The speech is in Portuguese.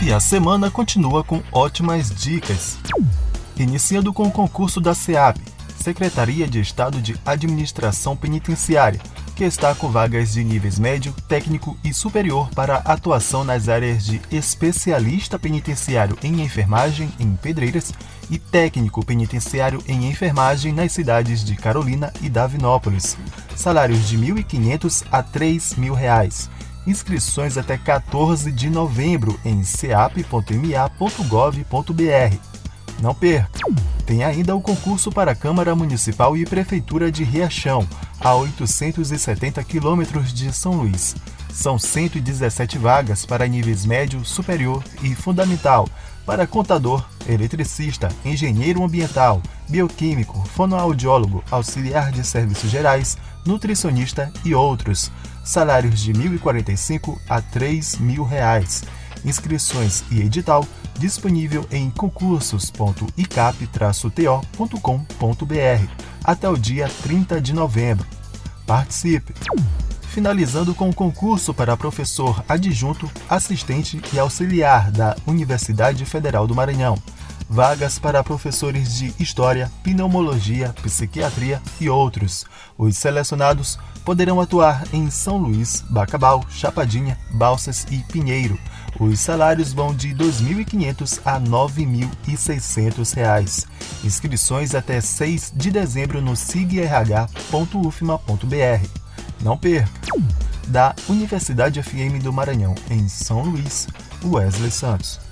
E a semana continua com ótimas dicas. Iniciando com o concurso da SEAP, Secretaria de Estado de Administração Penitenciária, que está com vagas de níveis médio, técnico e superior para atuação nas áreas de especialista penitenciário em enfermagem em Pedreiras e técnico penitenciário em enfermagem nas cidades de Carolina e Davinópolis. Salários de R$ 1.500 a R$ 3.000. Inscrições até 14 de novembro em ceap.ma.gov.br. Não perca! Tem ainda o concurso para a Câmara Municipal e Prefeitura de Riachão, a 870 quilômetros de São Luís. São 117 vagas para níveis médio, superior e fundamental, para contador, eletricista, engenheiro ambiental, bioquímico, fonoaudiólogo, auxiliar de serviços gerais, nutricionista e outros. Salários de R$ 1.045 a R$ 3.000. Inscrições e edital disponível em concursos.icap-to.com.br até o dia 30 de novembro. Participe! Finalizando com o concurso para professor adjunto, assistente e auxiliar da Universidade Federal do Maranhão. Vagas para professores de História, Pneumologia, Psiquiatria e outros. Os selecionados poderão atuar em São Luís, Bacabal, Chapadinha, Balsas e Pinheiro. Os salários vão de R$ 2.500 a R$ 9.600. Inscrições até 6 de dezembro no sigrh.ufma.br. Não perca! Da Universidade FM do Maranhão, em São Luís, Wesley Santos.